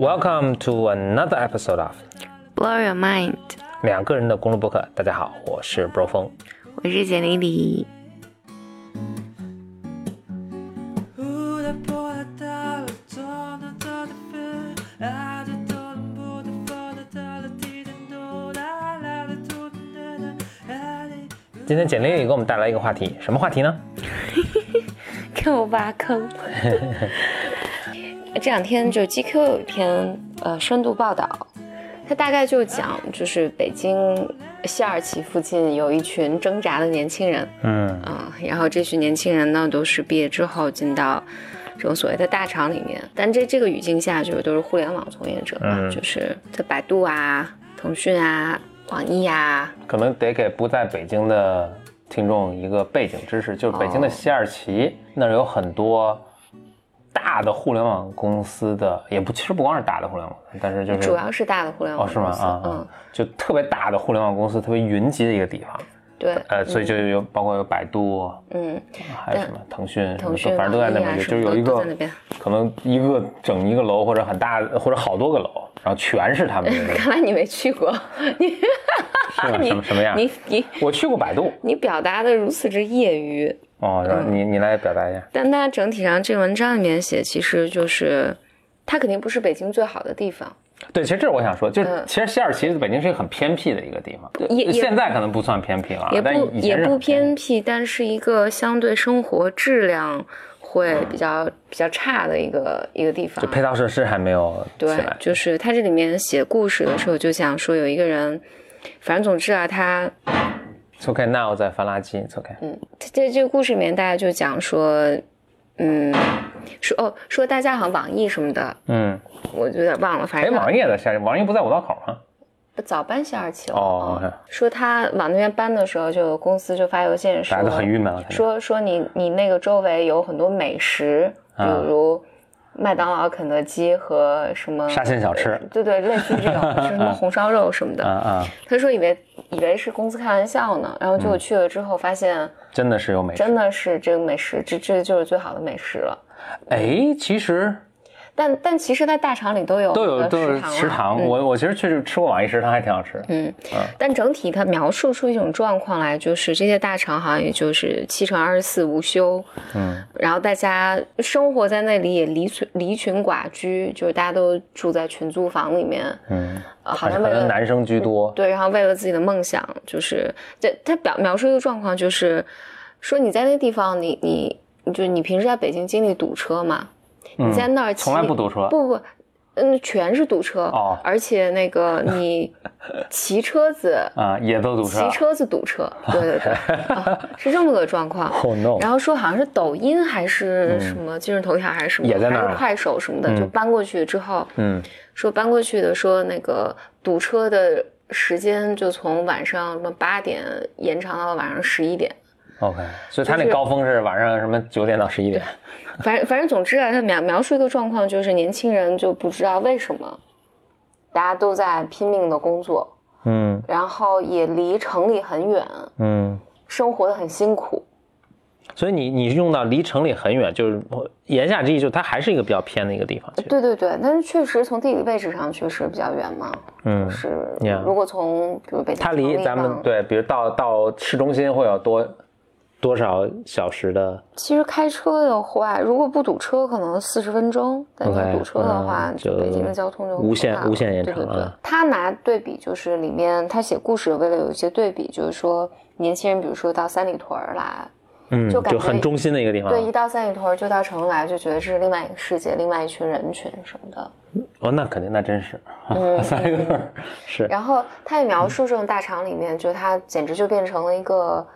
Welcome to another episode of Blow Your Mind，两个人的公路博客。大家好，我是 Bro 风。我是简丽丽。今天简丽丽给我们带来一个话题，什么话题呢？给我挖坑。这两天就 GQ 有一篇呃深度报道，它大概就讲就是北京西二旗附近有一群挣扎的年轻人，嗯。啊、然后这群年轻人呢都是毕业之后进到这种所谓的大厂里面，但这这个语境下就是都是互联网从业者嘛，嗯就是在百度啊、腾讯啊、网易啊，可能得给不在北京的听众一个背景知识，就是北京的哦。西二旗、那儿有很多大的互联网公司的，也不其实不光是大的互联网，但是就是主要是大的互联哦是吗？网公司，啊、嗯。啊，就特别大的互联网公司，特别云集的一个地方，对，呃，所以就有包括有百度，嗯，还有什么腾讯，腾讯、反正都在那边，就就是有一个。可能一个整一个楼或者很大或者好多个楼，然后全是他们的。看来你没去过，你 是吗你什么什么样你你我去过百度你表达的如此之业余，哦，你你来表达一下。但它整体上这文章里面写，其实就是它肯定不是北京最好的地方，对，其实这是我想说，就是嗯其实西二旗北京是一个很偏僻的一个地方，也也现在可能不算偏僻了啊，也但不也不偏僻，但是一个相对生活质量会比较比较差的一个一个地方就。配套设施还没有起对，。就是他这里面写故事的时候就讲说有一个人，反正总之啊，他 It's OK，那我在翻垃圾，It's OK。嗯，在这个故事里面，大家就讲说，嗯，说哦，说大家好像网易什么的，嗯，我有点忘了，反哎，正网易也在下，网易不在五道口吗？不早搬下二旗了。哦嗯说他往那边搬的时候，就公司就发邮件说，大家都很郁闷了。说说你你那个周围有很多美食，比啊如麦当劳、肯德基和什么沙县小吃，对对，类似于这种，就是什么红烧肉什么的。啊啊，他说以为以为是公司开玩笑呢，然后结果去了之后发现。真的是有美食。真的是这个美食，这这就是最好的美食了。哎，其实但但其实，在大厂里都有都有都有食堂我我其实确实吃过网易食堂，还挺好吃。嗯，但整体它描述出一种状况来，就是这些大厂好像也就是七乘二十四无休，嗯，然后大家生活在那里也离群离群寡居，就是大家都住在群租房里面，嗯，呃，好可像为了能男生居多。对，然后为了自己的梦想，就是这他表描述一个状况，就是说你在那个地方，你你就是你平时在北京经历堵车嘛，你在那儿从来不堵车不不，嗯，全是堵车哦而且那个你 骑车子啊，也都堵车。骑车子堵车，对对对，啊是这么个状况。Oh no！然后说好像是抖音还是什么今日头条还是什么，也在那儿还是快手什么的，就搬过去之后，嗯，说搬过去的，说那个堵车的时间就从晚上什么八点延长到了晚上十一点。OK，所以他那高峰是晚上什么九点到十一点。反正反正总之啊，他描描述一个状况，就是年轻人就不知道为什么，大家都在拼命的工作，嗯然后也离城里很远，嗯，生活的很辛苦。所以你你用到离城里很远，就是言下之意，就是它还是一个比较偏的一个地方。对对对，但是确实从地理位置上确实比较远嘛。嗯，是如果从比如北京它离咱们对，比如到到市中心会有多多少小时的？其实开车的话，如果不堵车，可能四十分钟；但你堵车的话，嗯就北京的交通就无限无限延对对对长了，他拿对。比，就是里面他写故事，为了有一些对比，就是说年轻人，比如说到三里屯来，嗯，就感觉就很中心的一个地方。对，一到三里屯就到城来，就觉得这是另外一个世界，另外一群人群什么的。哦，那肯定，那真是，嗯 三里屯是，然后他也描述这种大厂里面，就他简直就变成了一个，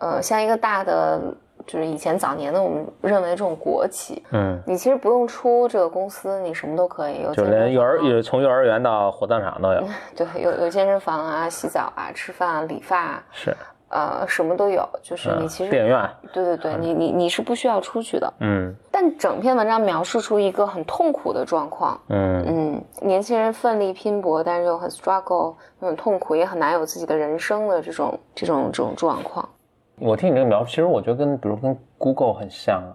呃，像一个大的，就是以前早年的我们认为这种国企，嗯，你其实不用出这个公司，你什么都可以，有就连幼儿房有从幼儿园到火葬场都有，对，有有健身房啊、洗澡啊、吃饭啊、理发啊，是，呃，什么都有。就是你嗯其实，电影院，对对对，你你你是不需要出去的。嗯但整篇文章描述出一个很痛苦的状况，嗯嗯，年轻人奋力拼搏，但是又很 struggle，又很痛苦，也很难有自己的人生的这种这种这种状况。我听你这个描述，其实我觉得跟比如跟 Google 很像啊，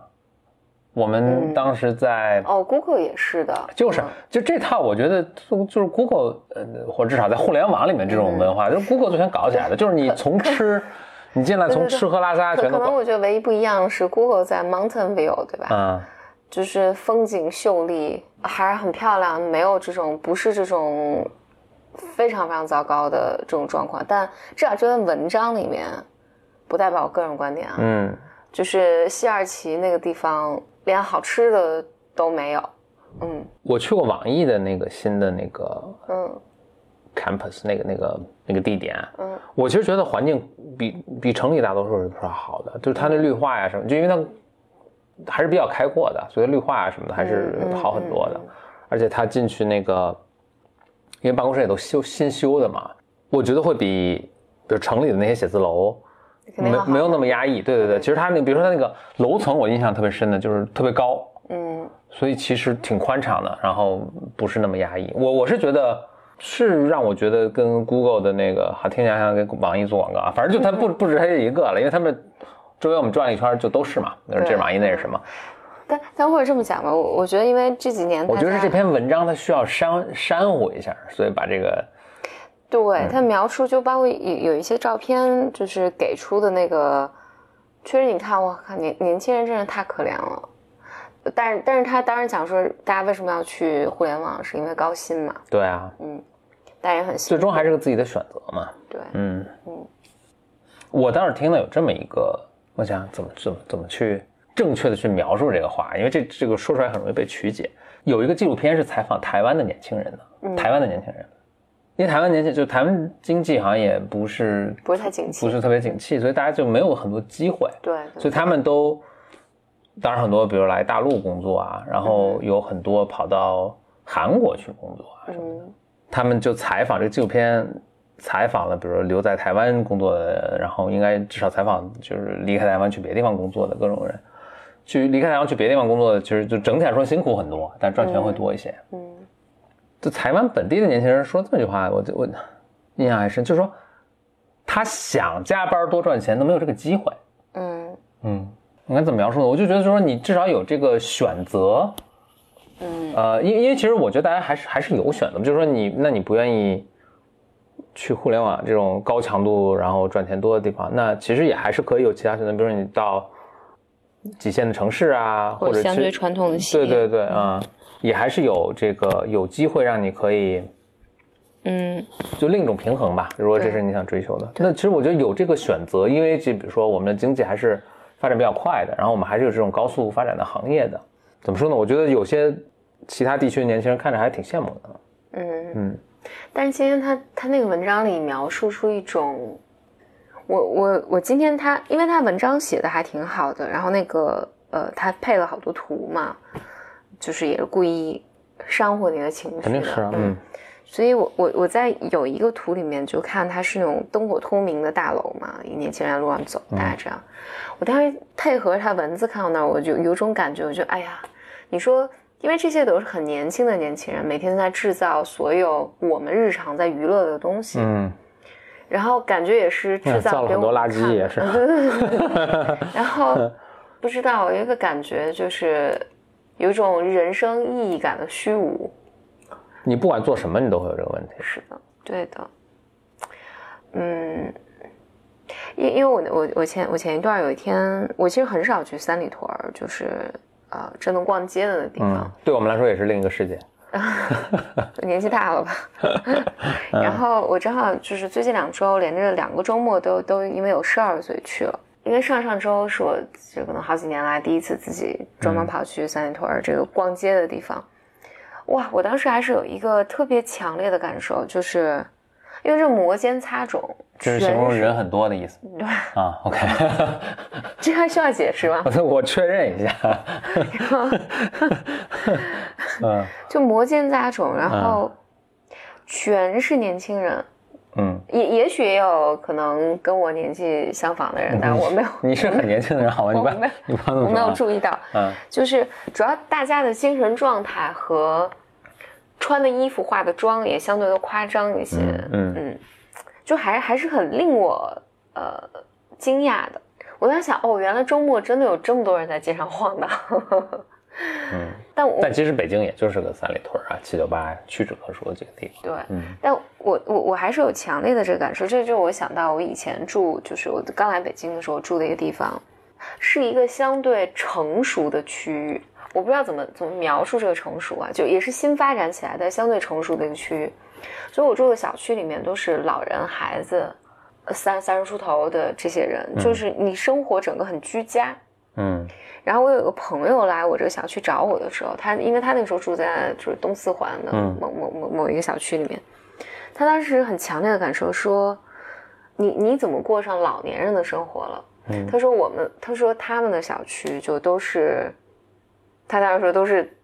我们当时在哦，Google 也是的，就是嗯。就这套，我觉得就就是 Google 呃，或者至少在互联网里面这种文化，就是 Google 最先搞起来的，就是你从吃，你进来从吃喝拉撒可可能我觉得唯一不一样是 Google 在 Mountain View，对吧？嗯，就是风景秀丽，还是很漂亮，没有这种不是这种非常非常糟糕的这种状况。但至少这篇文章里面，不代表我个人观点啊，嗯，就是西二旗那个地方连好吃的都没有。嗯。我去过网易的那个新的那个嗯。campus 那个那个那个地点，嗯。我其实觉得环境比比城里大多数是要好的，就是它那绿化呀什么，就因为它还是比较开阔的，所以绿化啊什么的还是好很多的。嗯。而且它进去那个，因为办公室也都修新修的嘛，我觉得会比比如城里的那些写字楼没没有那么压抑。对对对，其实它那比如说它那个楼层，我印象特别深的就是特别高，嗯所以其实挺宽敞的，然后不是那么压抑。我我是觉得是让我觉得跟 Google 的那个，好听起来像跟网易做广告啊，反正就它不 不止它这一个了，因为他们周围我们转了一圈就都是嘛，那是这是网易，那是什么？但但或者这么讲吧，我我觉得因为这几年我觉得是这篇文章它需要删删乎一下，所以把这个对他描述，就包括有有一些照片，就是给出的那个，确实你看，我靠，年年轻人真是太可怜了。但是但是他当然讲说，大家为什么要去互联网，是因为高薪嘛，对啊，嗯但也很最终还是个自己的选择嘛。对，嗯我当时听了有这么一个，我想怎么怎么怎么去正确的去描述这个话，因为这这个说出来很容易被曲解。有一个纪录片是采访台湾的年轻人的，台湾的年轻人，因为台湾年轻就台湾经济好像也不是不是太景气。不是特别景气，所以大家就没有很多机会，对所以他们都，当然很多比如来大陆工作啊，然后有很多跑到韩国去工作啊什么的。嗯。他们就采访这个纪录片，采访了，比如说留在台湾工作的，然后应该至少采访就是离开台湾去别的地方工作的各种人，去离开台湾去别的地方工作的，其实就整体来说辛苦很多，但赚钱会多一些。嗯就台湾本地的年轻人说这么句话，我就我印象还深，就是说他想加班多赚钱都没有这个机会。嗯嗯，应该怎么描述呢？我就觉得说你至少有这个选择，嗯呃，因因为其实我觉得大家还是还是有选择，就是说你那你不愿意去互联网这种高强度然后赚钱多的地方，那其实也还是可以有其他选择，比如说你到几线的城市啊，或者相对传统的企对业，对对啊、也还是有这个有机会让你可以嗯就另一种平衡吧。如果这是你想追求的，那其实我觉得有这个选择，因为这比如说我们的经济还是发展比较快的，然后我们还是有这种高速发展的行业的。怎么说呢？我觉得有些其他地区的年轻人看着还挺羡慕的。嗯嗯但是今天他他那个文章里描述出一种，我我我今天他，因为他文章写的还挺好的，然后那个呃，他配了好多图嘛，就是也是故意煽火你的情绪的，肯定是啊，嗯。所以我我我在有一个图里面就看它是那种灯火通明的大楼嘛，一年轻人在路上走，大概这样。我当时配合他文字看到那儿，我就有种感觉，我就哎呀，你说，因为这些都是很年轻的年轻人，每天在制造所有我们日常在娱乐的东西，嗯，然后感觉也是制嗯造了造给我们很多垃圾也是。然后不知道有一个感觉就是有一种人生意义感的虚无。你不管做什么，你都会有这个问题。是的，对的，嗯，因因为我我我前我前一段有一天，我其实很少去三里屯儿，就是呃真的逛街的那地嗯方，，对我们来说也是另一个世界。年纪大了吧。然后我正好就是最近两周连着两个周末都都因为有事儿，所以去了。因为上上周是我这可能好几年来第一次自己专门跑去三里屯儿这个逛街的地方。哇，我当时还是有一个特别强烈的感受，就是因为这摩肩擦踵，这是形容人很多的意思 对，啊。OK，这还需要解释吗？我 我确认一下。嗯就摩肩擦踵，然后全是年轻人，嗯，也也许也有可能跟我年纪相仿的人，但我没有，你是很年轻的人，好吧？你你不要我没有。注意到，嗯就是主要大家的精神状态和穿的衣服、化的妆也相对的夸张一些，嗯嗯嗯，就还还是很令我呃惊讶的。我在想，哦，原来周末真的有这么多人在街上晃荡。嗯，但我但其实北京也就是个三里屯啊、七九八屈指可数的几个地方。对，嗯但我我我还是有强烈的这个感受，这就我想到我以前住，就是我刚来北京的时候住的一个地方，是一个相对成熟的区域。我不知道怎么怎么描述这个成熟啊，就也是新发展起来的相对成熟的一个区域。所以我住的小区里面都是老人、孩子，呃三三十出头的这些人，就是你生活整个很居家。嗯然后我有个朋友来我这个小区找我的时候，他因为他那个时候住在就是东四环的嗯某某某某一个小区里面，他当时很强烈的感受说，你你怎么过上老年人的生活了？嗯他说我们，他说他们的小区就都是，他当时说都是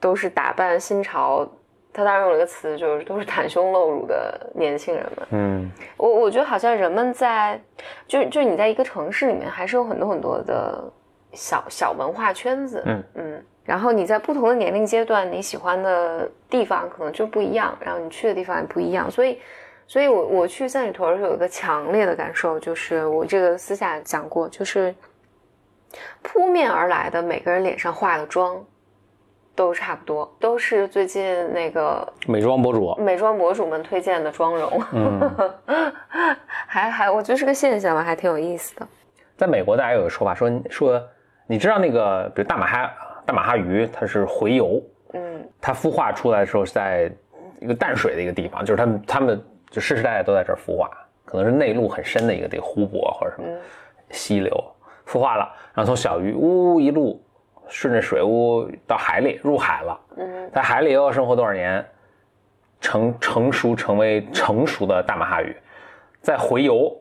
都是打扮新潮，他当时用了一个词就是都是袒胸露乳的年轻人们。嗯我我觉得好像人们在，就就你在一个城市里面，还是有很多很多的小小文化圈子，嗯嗯，然后你在不同的年龄阶段，你喜欢的地方可能就不一样，然后你去的地方也不一样，所以，所以我我去三里屯儿有一个强烈的感受，就是我这个私下讲过，就是扑面而来的每个人脸上化的妆。都差不多，都是最近那个美妆博主。美妆博主们推荐的妆容。嗯，还还，我觉得是个现象吧，还挺有意思的。在美国，大家有个说法说说，你知道那个，比如大马哈大马哈鱼，它是洄游，嗯它孵化出来的时候是在一个淡水的一个地方，就是他们他们就世世代代都在这儿孵化，可能是内陆很深的一个地湖泊或者什么嗯溪流孵化了，然后从小鱼呜一路顺着水屋到海里入海了，嗯在海里又要生活多少年，成成熟成为成熟的大马哈鱼，再回游，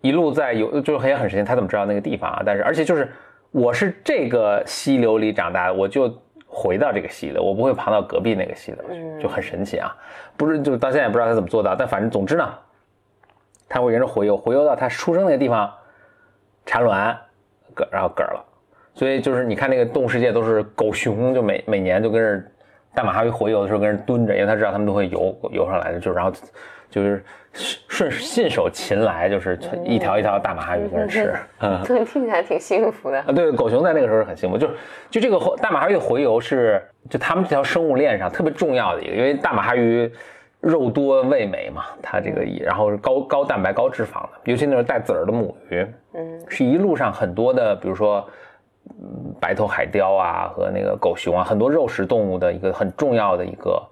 一路在游，就是也很神奇，他怎么知道那个地方啊？但是而且就是我是这个溪流里长大的，我就回到这个溪流，我不会爬到隔壁那个溪流去，嗯就很神奇啊！不是，就到现在也不知道他怎么做到，但反正总之呢，他会沿着回游，回游到他出生那个地方，产卵，嗝，然后嗝了。所以就是你看那个动物世界都是狗熊，就每每年就跟着大马哈鱼洄游的时候跟人蹲着，因为他知道他们都会游游上来的，就然后就是顺信手擒来，就是一条一条大马哈鱼跟人吃。嗯，对，听起来挺幸福的。啊，对，狗熊在那个时候是很幸福，就就这个大马哈鱼的洄游是就他们这条生物链上特别重要的一个，因为大马哈鱼肉多味美嘛，它这个然后是高高蛋白高脂肪的，尤其那种带籽儿的母鱼，嗯是一路上很多的，比如说。嗯白头海雕啊和那个狗熊啊，很多肉食动物的一个很重要的一个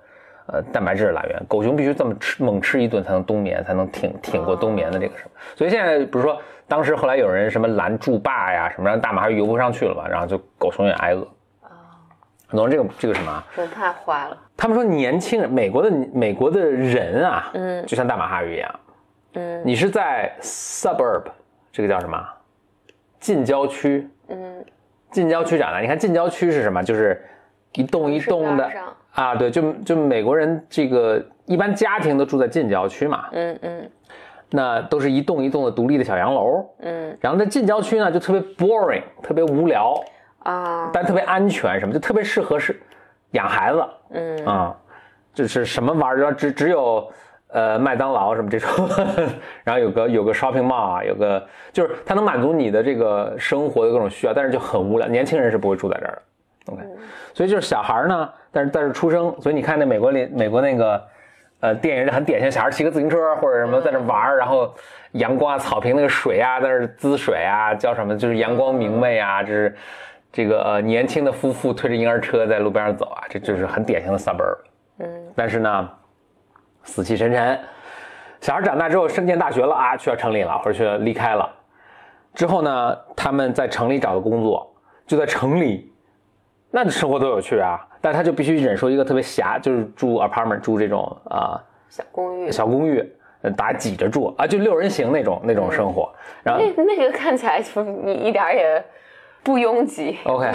呃蛋白质的来源。狗熊必须这么吃猛吃一顿才能冬眠，才能挺挺过冬眠的这个什么。所以现在比如说当时后来有人什么拦筑坝呀什么，让大马哈鱼游不上去了嘛，然后就狗熊也挨饿。啊，很多人这个这个什么啊，真的太坏了。他们说年轻人，美国的美国的人啊，嗯就像大马哈鱼一样，嗯你是在 suburb 这个叫什么近郊区，嗯，近郊区长大。你看近郊区是什么？就是一栋一栋的啊，对，就就美国人这个一般家庭都住在近郊区嘛，嗯嗯。那都是一栋一栋的独立的小洋楼。嗯。然后在近郊区呢，就特别 boring，特别无聊，啊。但特别安全，什么？就特别适合是养孩子。嗯。啊、就是什么玩意儿只只有呃麦当劳什么这种，然后有个有个 shopping mall 啊，有个就是它能满足你的这个生活的各种需要，但是就很无聊，年轻人是不会住在这儿的。OK，所以就是小孩呢，但是但是出生，所以你看那美国里美国那个呃电影里很典型，小孩骑个自行车或者什么在那玩儿，然后阳光啊草坪那个水啊在那滋水啊，叫什么就是阳光明媚啊，这是这个呃年轻的夫妇推着婴儿车在路边上走啊，这就是很典型的 suburb。嗯但是呢，死气沉沉。小孩长大之后升进大学了啊，去了城里了，或者去离开了。之后呢，他们在城里找的工作，就在城里，那生活多有趣啊！但他就必须忍受一个特别狭，就是住 apartment，住这种啊、小公寓。小公寓，呃大家挤着住啊，就六人行那种那种生活。然后那那个看起来就你一点也不拥挤，OK，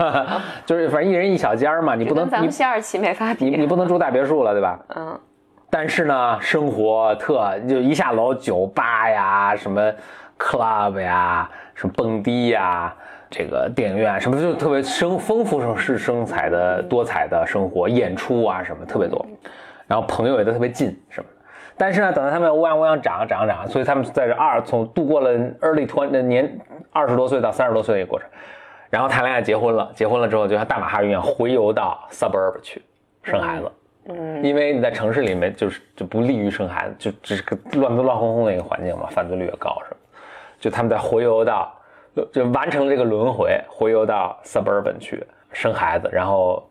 就是反正一人一小间儿嘛，你不能咱们西二旗没法比。你你不能住大别墅了，对吧？嗯但是呢，生活特就一下楼酒吧呀，什么 club 呀，什么蹦迪呀，这个电影院什么就特别生丰富生是生彩的多彩的生活，演出啊什么特别多，然后朋友也都特别近什么。但是呢，等到他们乌泱乌泱长长长，所以他们在这二从度过了 early twenty 年二十多岁到三十多岁的一个过程，然后谈恋爱结婚了，结婚了之后就像大马哈一样回游到 suburb 去生孩子。因为你在城市里面就是就不利于生孩子，就只是个乱乱哄哄的一个环境嘛，犯罪率也高什么，就他们在回游到就完成这个轮回，回游到 suburban 去生孩子，然后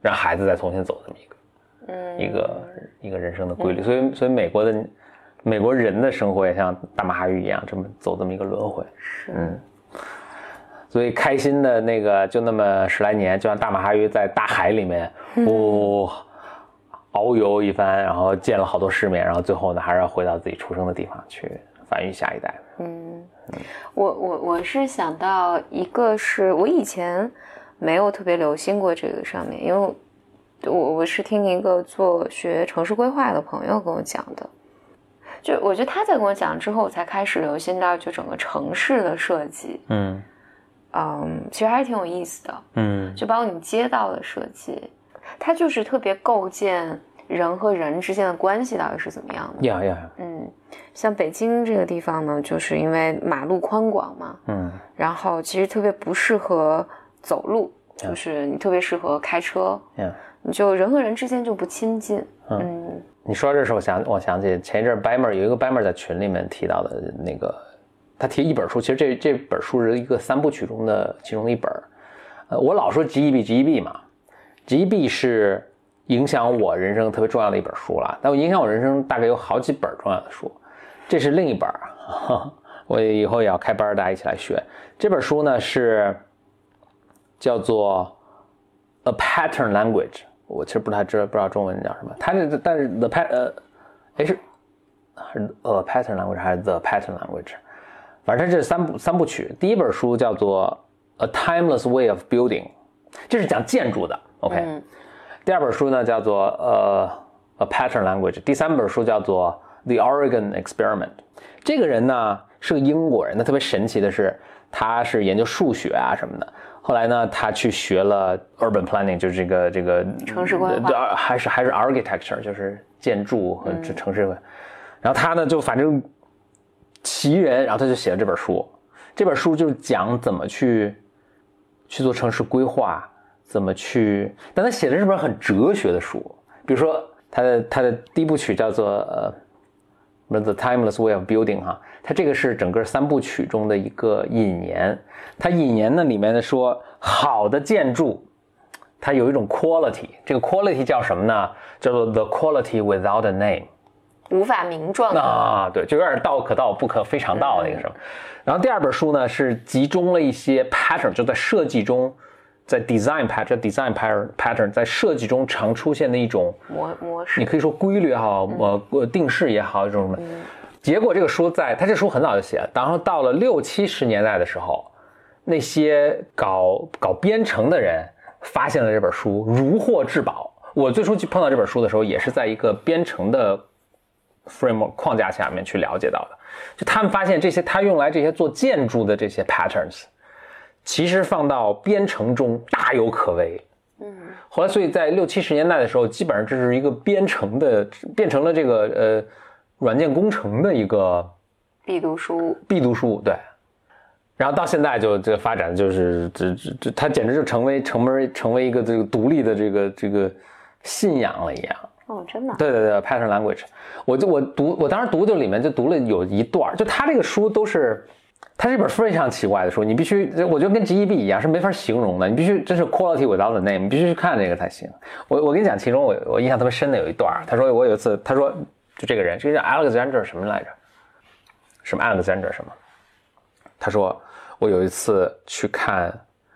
让孩子再重新走这么一个。嗯，一个一个人生的规律，所以所以美国的美国人的生活也像大马哈鱼一样，这么走这么一个轮回。是，嗯，所以开心的那个就那么十来年，就像大马哈鱼在大海里面，哦，遨游一番，然后见了好多世面，然后最后呢，还是要回到自己出生的地方去繁育下一代。嗯，我我我是想到一个是我以前没有特别留心过这个上面，因为。我我是听一个做学城市规划的朋友跟我讲的，就我觉得他在跟我讲之后，我才开始留心到就整个城市的设计，嗯嗯，其实还是挺有意思的，嗯，就包括你街道的设计，它就是特别构建人和人之间的关系到底是怎么样的，呀呀，嗯，像北京这个地方呢，就是因为马路宽广嘛，嗯，然后其实特别不适合走路，就是你特别适合开车，嗯。就人和人之间就不亲近。嗯，你说这时候，我想我想起前一阵 Bammer 有一个 Bammer 在群里面提到的那个，他提一本书，其实这这本书是一个三部曲中的其中的一本。呃，我老说 G E B G E B 嘛 GB 是影响我人生特别重要的一本书了。但我影响我人生大概有好几本重要的书，这是另一本。我以后也要开班，大家一起来学这本书呢，是叫做 A Pattern Language。我其实不太知道，不知道中文叫什么。它这但是 the pat 呃，哎是还是 a pattern language 还是 the pattern language，反正它这三部三部曲。第一本书叫做 A Timeless Way of Building，这是讲建筑的。OK，第二本书呢叫做呃 A Pattern Language，第三本书叫做 The Oregon Experiment。这个人呢是个英国人，他特别神奇的是，他是研究数学啊什么的。后来呢，他去学了 urban planning，就是这个这个城市规划，还是还是 architecture，就是建筑和城市。然后他呢，就反正奇人，然后他就写了这本书。这本书就是讲怎么去去做城市规划，怎么去。但他写的是本很哲学的书。比如说，他的他的第一部曲叫做呃。The timeless way of building，哈，它这个是整个三部曲中的一个引言。它引言呢里面的说，好的建筑，它有一种 quality，这个 quality 叫什么呢？叫做 the quality without a name，无法名状啊，对，就有点道可道不可非常道那个什么。然后第二本书呢是集中了一些 pattern，就在设计中。在 design pattern design pattern pattern 在设计中常出现的一种模模式，你可以说规律也好，呃，定式也好，一种什么。结果这个书在，他这书很早就写了，然后到了六七十年代的时候，那些搞搞编程的人发现了这本书，如获至宝。我最初去碰到这本书的时候，也是在一个编程的 framework 框架下面去了解到的。就他们发现这些，他用来这些做建筑的这些 patterns。其实放到编程中大有可为，嗯，后来所以在六七十年代的时候，基本上这是一个编程的变成了这个呃软件工程的一个必读书，必读书对，然后到现在就这个发展就是这这这它简直就成为成为成为一个这个独立的这个这个信仰了一样哦，真的对对对，Python Language，我就我读我当时读就里面就读了有一段，就他这个书都是。它是一本非常奇怪的书，你必须，我觉得跟 G E B 一样，是没法形容的。你必须真是 quality without the name，你必须去看这个才行。我我跟你讲，其中我我印象特别深的有一段，他说我有一次，他说就这个人，这个叫 Alexander 什么来着？什么 Alexander 什么？他说我有一次去看，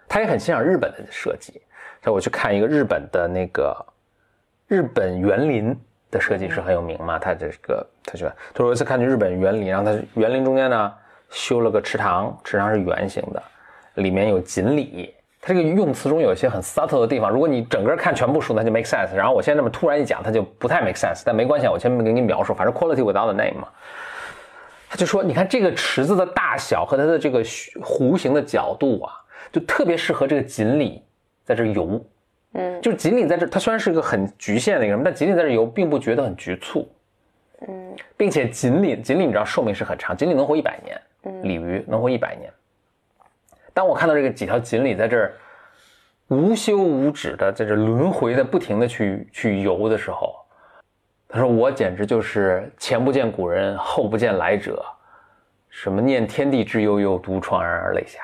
他也很欣赏日本的设计，他说我去看一个日本的那个日本园林的设计师很有名嘛，他这个他说他说有一次看去日本园林，然后他园林中间呢。修了个池塘，池塘是圆形的，里面有锦鲤。它这个用词中有一些很 subtle 的地方，如果你整个看全部书，那就 make sense。然后我现在这么突然一讲，它就不太 make sense。但没关系，我前面给你描述，反正 quality without the name 嘛。他就说，你看这个池子的大小和它的这个弧形的角度啊，就特别适合这个锦鲤在这游。嗯，就是锦鲤在这，它虽然是一个很局限的一个什么，但锦鲤在这游并不觉得很局促。嗯并且锦鲤锦鲤你知道寿命是很长，锦鲤能活一百年，嗯鲤鱼能活一百年。当我看到这个几条锦鲤在这儿无休无止的在这轮回的不停的去去游的时候，他说我简直就是前不见古人后不见来者，什么念天地之悠悠，独怆然而泪下。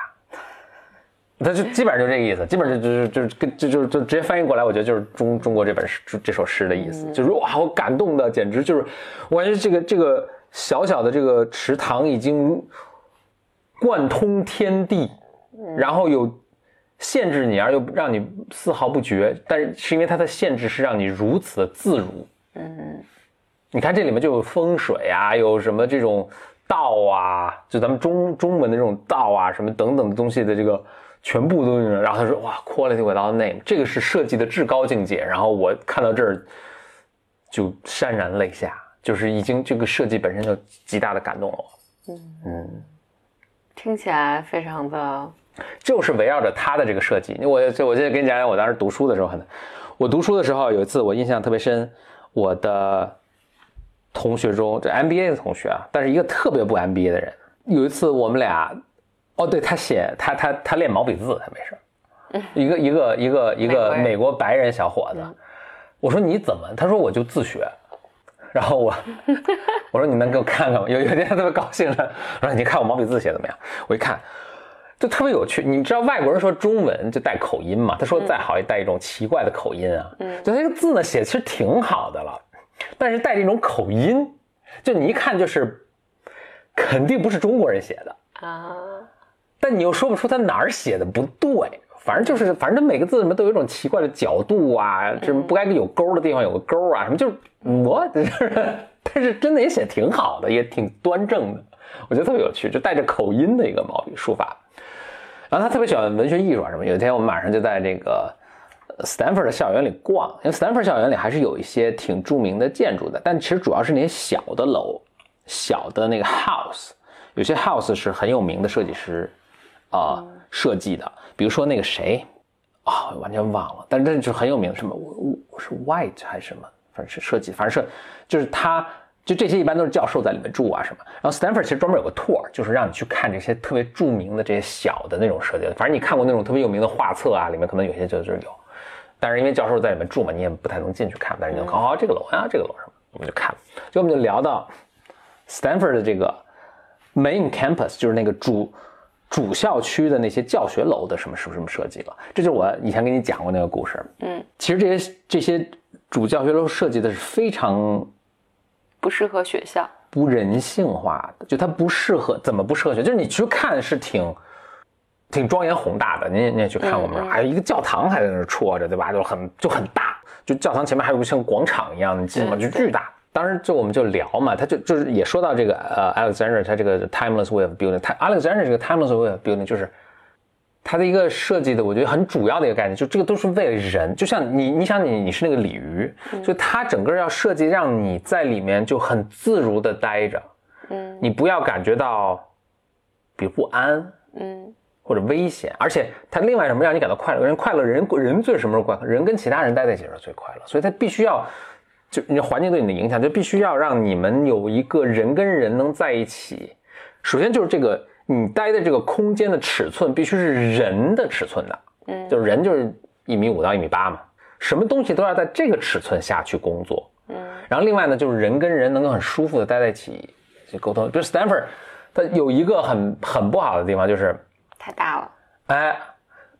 他就基本上就这个意思，基本上就就就跟就就就直接翻译过来，我觉得就是中中国这本诗这这首诗的意思，就是哇，我感动的，简直就是，我感觉这个这个小小的这个池塘已经贯通天地，然后有限制你，而又让你丝毫不觉，但是是因为它的限制是让你如此的自如。嗯你看这里面就有风水啊，有什么这种道啊，就咱们中中文的这种道啊，什么等等的东西的这个全部都有。然后他说哇，quality without name，这个是设计的至高境界。然后我看到这儿就潸然泪下，就是已经这个设计本身就极大的感动了我。嗯，听起来非常的就是围绕着他的这个设计。我就我记得跟你讲讲我当时读书的时候，很，我读书的时候有一次我印象特别深，我的同学中这 MBA 的同学啊，但是一个特别不 MBA 的人，有一次我们俩，哦，对他写他他他练毛笔字，他没事儿，一个一个一个一个美国白人小伙子，我说你怎么？他说我就自学。然后我 我说你能给我看看吗？有有一天他特别高兴了，我说你看我毛笔字写怎么样？我一看，就特别有趣。你知道外国人说中文就带口音嘛？他说再好也带一种奇怪的口音啊。嗯，就他这个字呢写的其实挺好的了，但是带这种口音，就你一看就是肯定不是中国人写的，啊，但你又说不出他哪儿写的不对。反正就是，反正他每个字什么都有一种奇怪的角度啊，什么不该有勾的地方有个勾啊，什么就是我，就是，但是真的也写挺好的，也挺端正的，我觉得特别有趣，就带着口音的一个毛笔书法。然后他特别喜欢文学艺术啊什么。有一天我们晚上就在这个呃 Stanford 的校园里逛，因为 Stanford 校园里还是有一些挺著名的建筑的，但其实主要是那些小的楼、小的那个 house，有些 house 是很有名的设计师啊、设计的，比如说那个谁啊、完全忘了，但是这就是很有名，什么我我是 White 还是什么，反正是设计，反正是就是他。就这些一般都是教授在里面住啊什么，然后 Stanford 其实专门有个 tour，就是让你去看这些特别著名的这些小的那种设计。反正你看过那种特别有名的画册啊，里面可能有些就就是有，但是因为教授在里面住嘛，你也不太能进去看，但是你能看哦这个楼啊这个楼什么，我们就看，就我们就聊到 Stanford 的这个 main campus，就是那个主主校区的那些教学楼的什么什么什么设计了。这就是我以前给你讲过那个故事。嗯，其实这些这些主教学楼设计的是非常不适合学校。不人性化的，就它不适合，怎么不适合学？就是你去看是挺挺庄严宏大的，你也你也去看过吗？还有一个教堂还在那儿戳着，对吧？就很就很大，就教堂前面还有个像广场一样，你进去嘛就巨大。当时就我们就聊嘛，他就就是也说到这个呃，Alexander 他这个 timeless way of building，他 Alexander 这个 timeless way of building 就是他的一个设计的，我觉得很主要的一个概念，就这个都是为了人，就像你，你想你你是那个鲤鱼，就它整个要设计让你在里面就很自如的待着，嗯你不要感觉到，比如不安嗯或者危险，而且它另外什么让你感到快乐？人快乐，人人最什么时候快乐？人跟其他人待在一起的时候最快乐，所以它必须要。就你环境对你的影响，就必须要让你们有一个人跟人能在一起。首先就是这个你待的这个空间的尺寸必须是人的尺寸的，嗯，就是人就是一米五到一米八嘛，什么东西都要在这个尺寸下去工作。嗯然后另外呢，就是人跟人能够很舒服的待在一起去沟通。比如 Stanford，它有一个很很不好的地方就是，太大了。哎，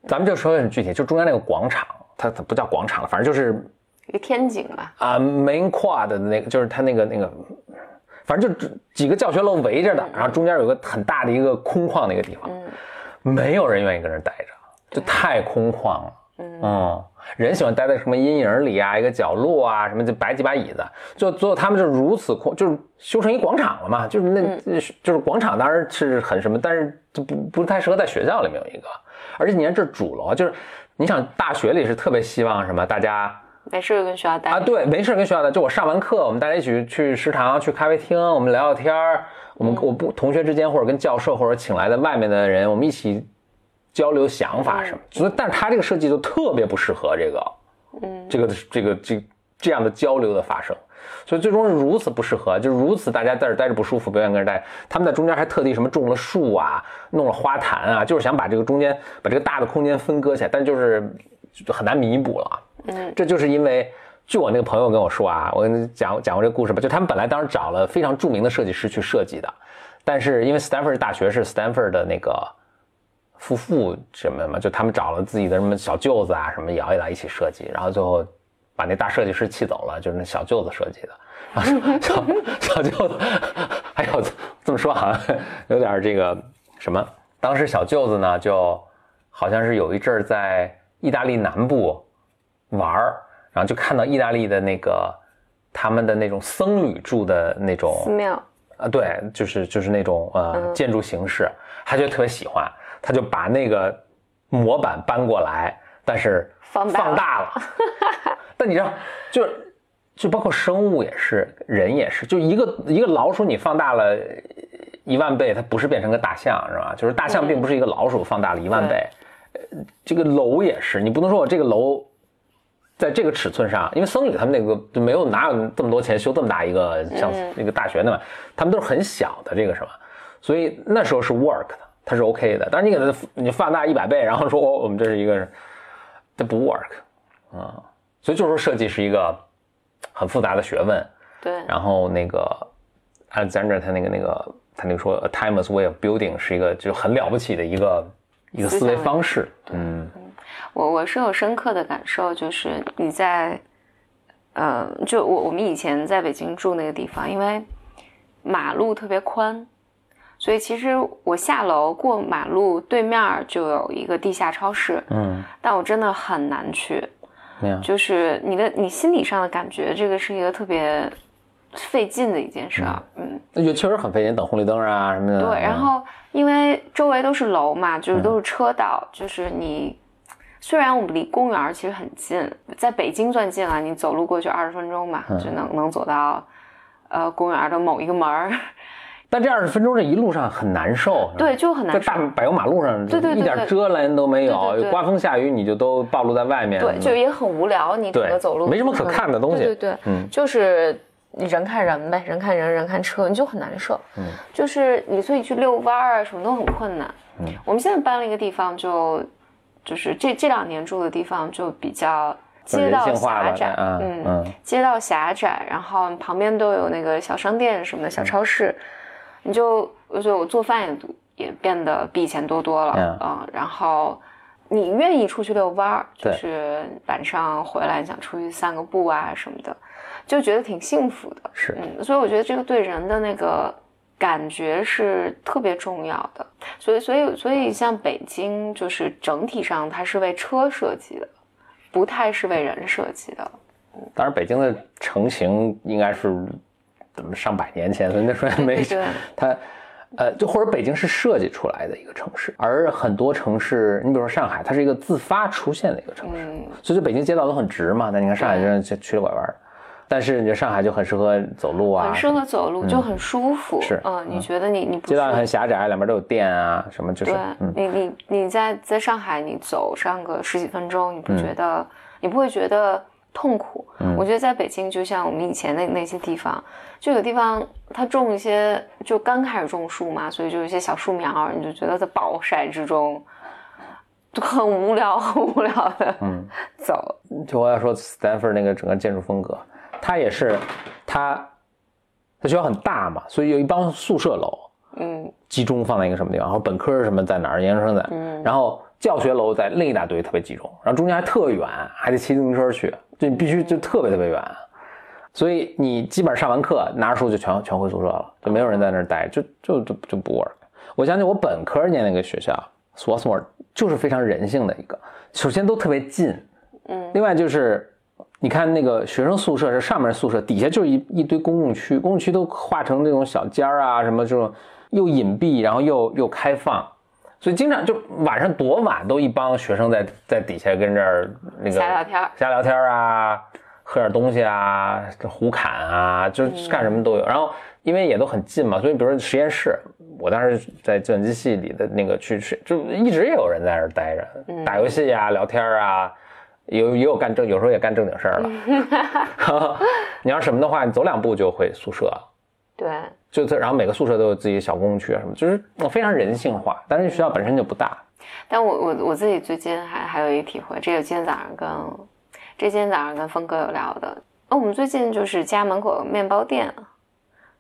咱们就说很具体，就中间那个广场，它它不叫广场了，反正就是一个天井吧。啊、main quad 的那个，就是它那个那个，反正就几几个教学楼围着的，然后中间有个很大的一个空旷的一个地方，嗯没有人愿意跟人待着，就太空旷了。嗯嗯，人喜欢待在什么阴影里啊，一个角落啊，什么就摆几把椅子，就最后他们就如此空，就是修成一广场了嘛，就是那、就是广场当然是很什么，但是就不不太适合在学校里面有一个，而且你看这主楼啊，就是你想大学里是特别希望什么，大家。没事就跟学校待啊，对，没事跟学校待，就我上完课，我们大家一起去食堂、去咖啡厅，我们聊聊天儿，我们我不同学之间或者跟教授或者请来的外面的人，我们一起交流想法什么。所以，但是他这个设计就特别不适合这个，嗯这个这个这这样的交流的发生。所以最终是如此不适合，就是如此大家在这待着不舒服，不愿意跟这待。他们在中间还特地什么种了树啊，弄了花坛啊，就是想把这个中间把这个大的空间分割起来，但就是就很难弥补了。嗯，这就是因为，据我那个朋友跟我说啊，我跟你讲讲过这个故事吧，就他们本来当时找了非常著名的设计师去设计的，但是因为 Stanford 大学是 Stanford 的那个。夫妇什么嘛，就他们找了自己的什么小舅子啊，什么摇一来一起设计，然后最后把那大设计师气走了，就是那小舅子设计的。小小舅子，哎呦，这么说好像有点这个什么。当时小舅子呢，就好像是有一阵儿在意大利南部玩儿，然后就看到意大利的那个他们的那种僧侣住的那种寺庙啊，对，就是就是那种呃建筑形式，他就特别喜欢。他就把那个模板搬过来，但是放大了。但你知道，就就包括生物也是，人也是，就一个一个老鼠，你放大了一万倍，它不是变成个大象，是吧？就是大象并不是一个老鼠放大了一万倍。这个楼也是，你不能说我这个楼在这个尺寸上，因为僧侣他们那个就没有哪有这么多钱修这么大一个像那个大学的嘛，他们都是很小的这个什么，所以那时候是 work 的。它是 OK 的，但是你给它你放大一百倍，然后说我们这是一个，它不 work，啊，所以就是说设计是一个很复杂的学问。对。然后那个 Alexander 他那个那个他那个说 A timeless way of building 是一个就很了不起的一个一个思维方式。嗯。我我是有深刻的感受，就是你在，呃，就我我们以前在北京住那个地方，因为马路特别宽。所以其实我下楼过马路对面就有一个地下超市，嗯，但我真的很难去，就是你的你心理上的感觉，这个是一个特别费劲的一件事儿，嗯，那就确实很费劲，等红绿灯啊什么的。对，然后因为周围都是楼嘛，就是都是车道，就是你虽然我们离公园其实很近，在北京算近了，你走路过去二十分钟嘛，就能能走到呃公园的某一个门儿。但这二十分钟这一路上很难受，对，就很难受。在大柏油马路上，对对，一点遮拦都没有，刮风下雨你就都暴露在外面，对，就也很无聊。你整个走路没什么可看的东西，对对，嗯，就是人看人呗，人看人，人看车，你就很难受。嗯，就是你所以去遛弯儿啊，什么都很困难。嗯，我们现在搬了一个地方，就就是这这两年住的地方就比较街道狭窄，嗯嗯，街道狭窄，然后旁边都有那个小商店什么的小超市。你就我觉得我做饭也也变得比以前多多了，嗯，然后你愿意出去遛弯儿，就是晚上回来想出去散个步啊什么的，就觉得挺幸福的，是，嗯，所以我觉得这个对人的那个感觉是特别重要的，所以所以所以像北京就是整体上它是为车设计的，不太是为人设计的，当然北京的成型应该是。怎么上百年前，所以那时候没它，呃，就或者北京是设计出来的一个城市，而很多城市，你比如说上海，它是一个自发出现的一个城市，所以就北京街道都很直嘛。那你看上海就是曲里拐弯，但是你觉得上海就很适合走路啊，很适合走路，就很舒服。是，嗯，你觉得你你街道很狭窄，两边都有店啊，什么就是，你你你在在上海，你走上个十几分钟，你不觉得你不会觉得痛苦？我觉得在北京，就像我们以前那那些地方。就有地方，它种一些，就刚开始种树嘛，所以就有一些小树苗，你就觉得在暴晒之中，就 很无聊，很无聊的。嗯，走。就我要说，Stanford 那个整个建筑风格，它也是，它，它学校很大嘛，所以有一帮宿舍楼，嗯，集中放在一个什么地方，然后本科什么在哪儿，研究生在，嗯，然后教学楼在另一大堆，特别集中，然后中间还特远，还得骑自行车去，就你必须就特别特别远。所以你基本上上完课拿着书就全全回宿舍了，就没有人在那儿待，就就就就不 work。我想起我本科念那个学校，Swarthmore 就是非常人性的一个，首先都特别近，嗯，另外就是你看那个学生宿舍是上面宿舍，底下就是一一堆公共区，公共区都划成那种小间儿啊，什么这种又隐蔽，然后又又开放，所以经常就晚上多晚都一帮学生在在底下跟这儿那个瞎聊天瞎聊天啊。喝点东西啊，胡侃啊，就是干什么都有。然后因为也都很近嘛，所以比如说实验室，我当时在计算机系里的那个去去，就一直也有人在那儿待着，打游戏啊，聊天啊。有也有干正，有时候也干正经事儿了。你要什么的话，你走两步就回宿舍。对，就这，然后每个宿舍都有自己小公共区啊什么，就是非常人性化。但是学校本身就不大。但我我我自己最近还还有一体会，这个今天早上跟这今天早上跟峰哥有聊的。哦，我们最近就是家门口面包店，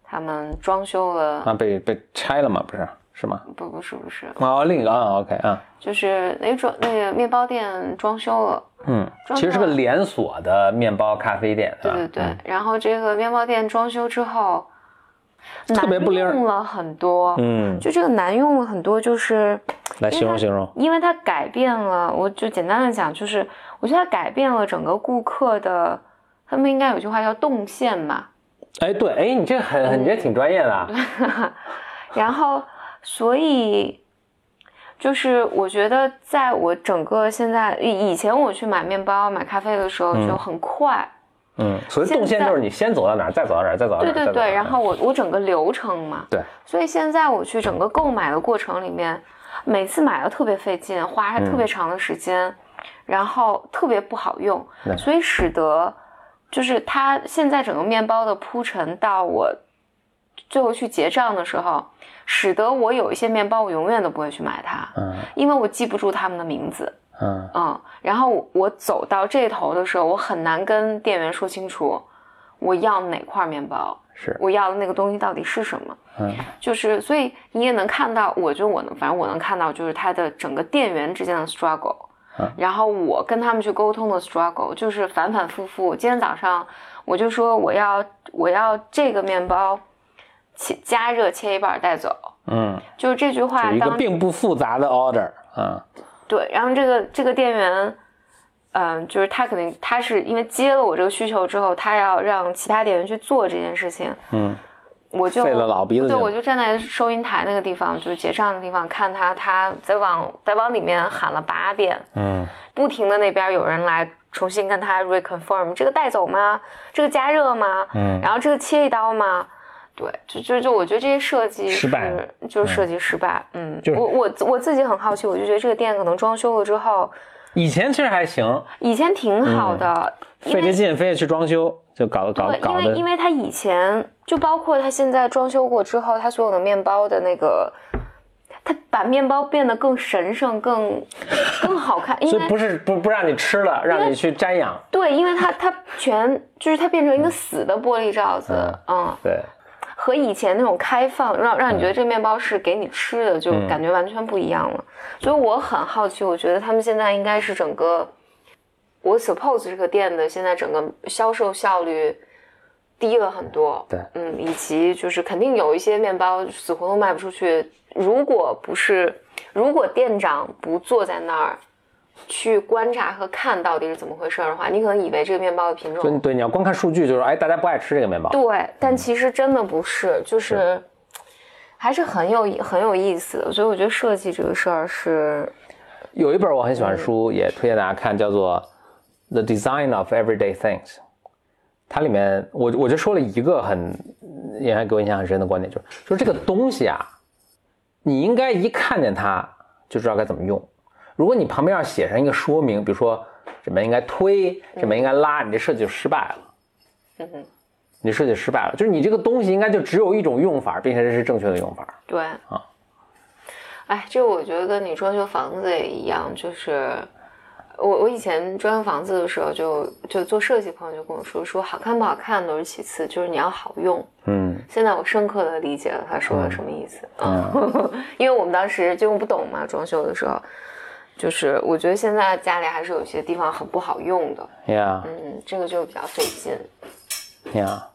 他们装修了啊，被被拆了吗？不是，是吗？不不是不是。哦，另一个啊，OK 啊，就是那装那个面包店装修了，嗯，其实是个连锁的面包咖啡店。对对对，然后这个面包店装修之后。特别不灵，用了很多，嗯，就这个难用了很多，就是来形容形容，因为它改变了，我就简单的讲，就是我觉得它改变了整个顾客的，他们应该有句话叫动线嘛？哎，对，哎，你这个很，你这挺专业的。然后，所以就是我觉得，在我整个现在以前我去买面包、买咖啡的时候就很快。嗯，所以动线就是你先走到哪儿，再走到哪儿，再走到哪儿。对对对，然后我我整个流程嘛。对。所以现在我去整个购买的过程里面，每次买的特别费劲，花特别长的时间，然后特别不好用，所以使得就是它现在整个面包的铺陈到我最后去结账的时候，使得我有一些面包我永远都不会去买它，嗯，因为我记不住他们的名字。嗯嗯，然后我走到这头的时候，我很难跟店员说清楚我要哪块面包，是我要的那个东西到底是什么。嗯，就是所以你也能看到，我觉得我能，反正我能看到，就是他的整个店员之间的 struggle，然后我跟他们去沟通的 struggle，就是反反复复。今天早上我就说我要我要这个面包切加热切一半带走。嗯，就是这句话，一个并不复杂的 order 啊。对，然后这个这个店员，嗯，就是他肯定他是因为接了我这个需求之后，他要让其他店员去做这件事情，嗯，我就费了老鼻子对，我就站在收银台那个地方，就是结账的地方，看他他在往在往里面喊了八遍，嗯，不停的那边有人来重新跟他 reconfirm 这个带走吗？这个加热吗？嗯，然后这个切一刀吗？对，就就就我觉得这些设计失败，就是设计失败。嗯，我我我自己很好奇，我就觉得这个店可能装修了之后，以前其实还行，以前挺好的，费这劲非得去装修，就搞搞搞的。因为因为它以前就包括它现在装修过之后，它所有的面包的那个，它把面包变得更神圣、更 更好看。因为不是不不让你吃了，让你去瞻仰。对，因为它它全就是它变成一个死的玻璃罩子。嗯，对。和以前那种开放，让让你觉得这个面包是给你吃的，就感觉完全不一样了。所以我很好奇，我觉得他们现在应该是整个，我 suppose 这个店的现在整个销售效率低了很多。对，嗯，以及就是肯定有一些面包死活都卖不出去。如果不是，如果店长不坐在那儿。去观察和看到底是怎么回事的话，你可能以为这个面包的品种对，你要光看数据，就是哎，大家不爱吃这个面包。对，但其实真的不是，就是还是很有很有意思的。所以我觉得设计这个事儿是有一本我很喜欢书，也推荐大家看，叫做《The Design of Everyday Things》。它里面我我就说了一个很也给我印象很深的观点，就是说这个东西啊，你应该一看见它就知道该怎么用。如果你旁边要写上一个说明，比如说这边应该推，这边应该拉，你这设计就失败了。嗯哼，你设计失败了，就是你这个东西应该就只有一种用法，并且这是正确的用法。对啊，哎，这我觉得跟你装修房子也一样，就是我我以前装修房子的时候，就就做设计朋友就跟我说，说好看不好看都是其次，就是你要好用。嗯，现在我深刻的理解了他说的什么意思。嗯，因为我们当时就不懂嘛，装修的时候。就是我觉得现在家里还是有些地方很不好用的，呀，嗯，这个就比较费劲，呀，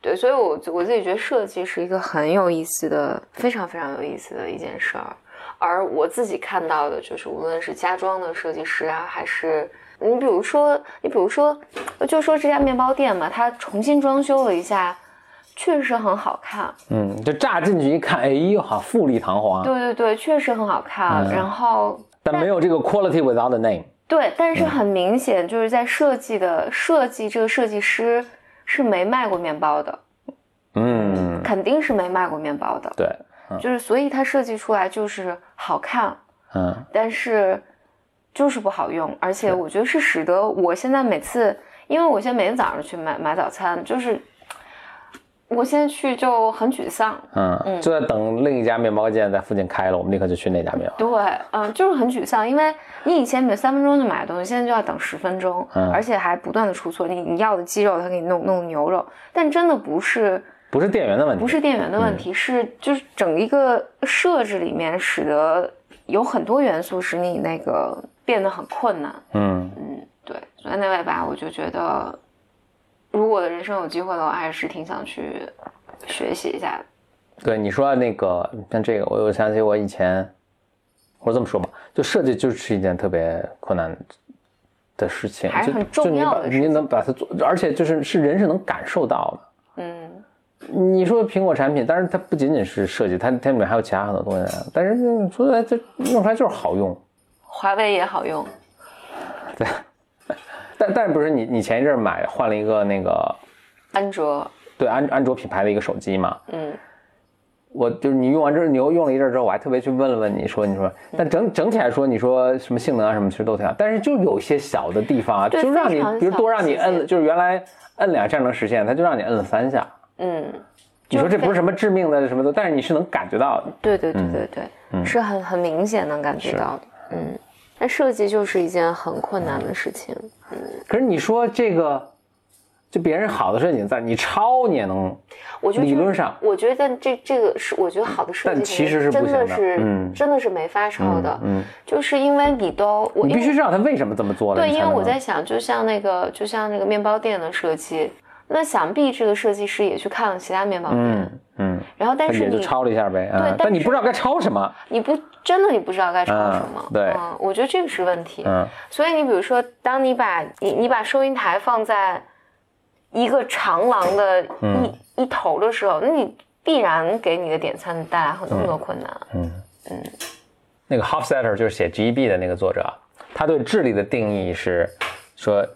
对，所以我我自己觉得设计是一个很有意思的，非常非常有意思的一件事儿。而我自己看到的，就是无论是家装的设计师啊，还是你比如说，你比如说，就说这家面包店嘛，它重新装修了一下，确实很好看。嗯，就乍进去一看，哎呦，哈富丽堂皇。对对对，确实很好看。然后。但没有这个 quality without the name。对，但是很明显，就是在设计的设计，这个设计师是没卖过面包的。嗯，肯定是没卖过面包的。对，就是所以他设计出来就是好看。嗯，但是就是不好用，而且我觉得是使得我现在每次，因为我现在每天早上去买买早餐，就是我现在去就很沮丧。嗯，嗯就在等另一家面包店在附近开了，我们立刻就去那家面包。对，嗯，就是很沮丧，因为你以前比如三分钟就买东西，现在就要等十分钟，嗯而且还不断的出错。你你要的鸡肉，他给你弄弄牛肉，但真的不是不是店员的问题，不是店员的问题，是就是整一个设置里面使得有很多元素使你那个变得很困难。嗯，嗯，对，所以那位吧，我就觉得，如果人生有机会的话，还是挺想去学习一下的。对你说那个像这个，我又想起我以前，或者这么说吧，就设计就是一件特别困难的事情，还是很就就你把重要的事情你能把它做，而且就是是人是能感受到的。嗯，你说苹果产品，但是它不仅仅是设计，它它里面还有其他很多东西，但是你说出来这用出来就是好用。华为也好用，对，但但不是你你前一阵儿买换了一个那个安卓，对安安卓品牌的一个手机嘛？嗯，我就是你用完之后，你又用了一阵之后，我还特别去问了问你说，你说，但整整体来说，你说什么性能啊什么，其实都挺好，但是就有一些小的地方啊，就让你比如多让你摁，就是原来摁两下能实现，它就让你摁了三下。嗯，你说这不是？什么致命的什么的，但是你是能感觉到的。对对对对对，是很很明显能感觉到的。嗯，但设计就是一件很困难的事情。可是你说这个，就别人好的设计在，你抄你也能，我觉得理论上我觉得这这个是，我觉得好的设计但其实是不真的是，嗯真的是没法抄的。嗯，就是因为你都我你必须知道他为什么这么做的。对，因为我在想，就像那个，就像那个面包店的设计，那想必这个设计师也去看了其他面包店，嗯嗯，然后但是你也就抄了一下呗，啊。对，但你不知道该抄什么，你不真的你不知道该抄什么，嗯对。嗯，我觉得这个是问题。嗯。所以你比如说，当你把你你把收银台放在一个长廊的一、嗯。一头的时候，那你必然给你的点餐带来很多很多困难。那个 Hofstadter 就是写 GEB 的那个作者，他对智力的定义是说，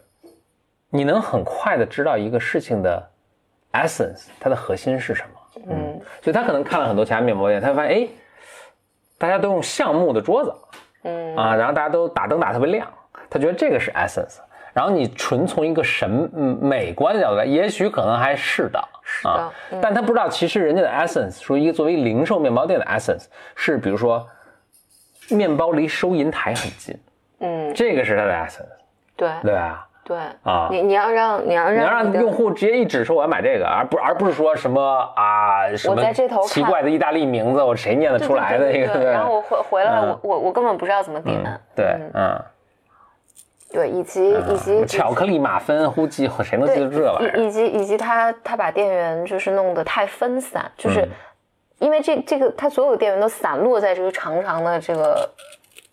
你能很快的知道一个事情的 essence，它的核心是什么。嗯所以他可能看了很多其他面包店，他发现哎，大家都用橡木的桌子嗯啊，然后大家都打灯打特别亮，他觉得这个是 essence。然后你纯从一个审嗯美观的角度来，也许可能还是的，是的啊嗯但他不知道其实人家的 essence，说一个作为零售面包店的 essence 是，比如说面包离收银台很近，嗯，这个是它的 essence，对对吧？对啊你你要让你要你要让你要让用户直接一指说我要买这个，而不而不是说什么啊什么在这头奇怪的意大利名字，我谁念得出来的一个？然后我回回来，嗯我我我根本不知道怎么点。对，嗯，对，以及以及巧克力马芬，呼记谁能记得这玩意儿？以以及以及他他把店员就是弄得太分散，嗯就是因为这这个他所有的店员都散落在这个长长的这个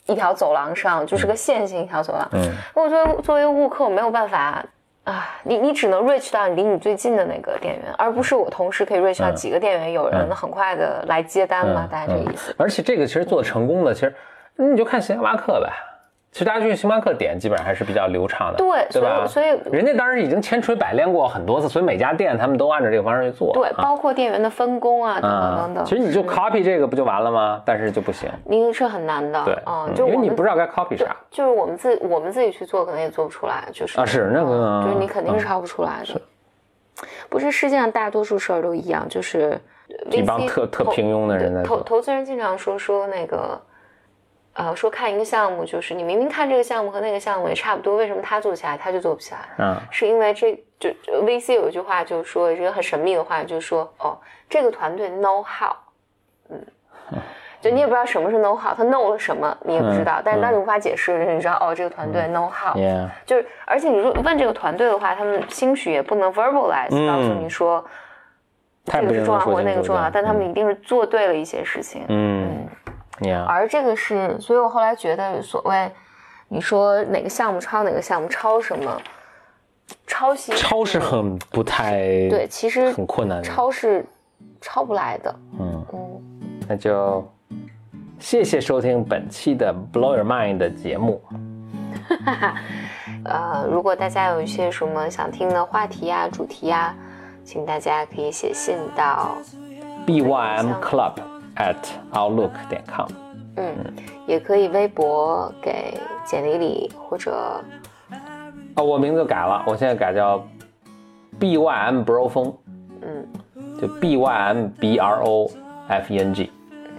一条走廊上，就是个线性一条走廊。嗯，我作为作为顾客，我没有办法。啊，你你只能 reach 到离你最近的那个店员，而不是我同时可以 reach 到几个店员，有人很快的来接单嘛，大概这个意思。而且这个其实做的成功的，其实你就看星巴克呗。其实大家去星巴克点基本上还是比较流畅的，对对吧？所以所以人家当时已经千锤百炼过很多次，所以每家店他们都按照这个方式去做。对，啊包括店员的分工啊，等等啊等等。其实你就 copy 这个不就完了吗？但是就不行，你是很难的，对，嗯，就因为你不知道该 copy 啥。就是我们自我们自己去做，可能也做不出来，就是啊是那个嗯就是你肯定是嗯抄不出来的。不是世界上大多数事儿都一样，就是一帮特特平庸的人在投资人经常说说那个，呃，说看一个项目，就是你明明看这个项目和那个项目也差不多，为什么他做起来他就做不起来？嗯是因为这就就 VC 有一句话就是说，一个很神秘的话，就是说哦，这个团队 know how，嗯。就你也不知道什么是 know how，他 know 了什么你也不知道，但是当你无法解释的时候，你知道哦，这个团队 know how，、就是而且你说问这个团队的话，他们兴许也不能 verbalize、嗯告诉你说这个是重要或那个重要，但他们一定是做对了一些事情。嗯而这个是，所以我后来觉得，所谓你说哪个项目抄哪个项目，抄什么，抄袭抄是很不太对，其实很困难的。抄是抄不来的。嗯，嗯，那就谢谢收听本期的 Blow Your Mind 的节目。呃，如果大家有一些什么想听的话题呀、主题呀，请大家可以写信到 bym club at outlook 点 com。嗯，也可以微博给简历里或者哦，我名字改了，我现在改叫 B Y M Bro 风，嗯就 B Y M B R O F E N G。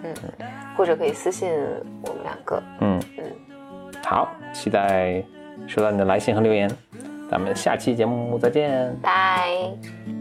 嗯，或者可以私信我们两个。嗯嗯，好，期待收到你的来信和留言，咱们下期节目再见。拜。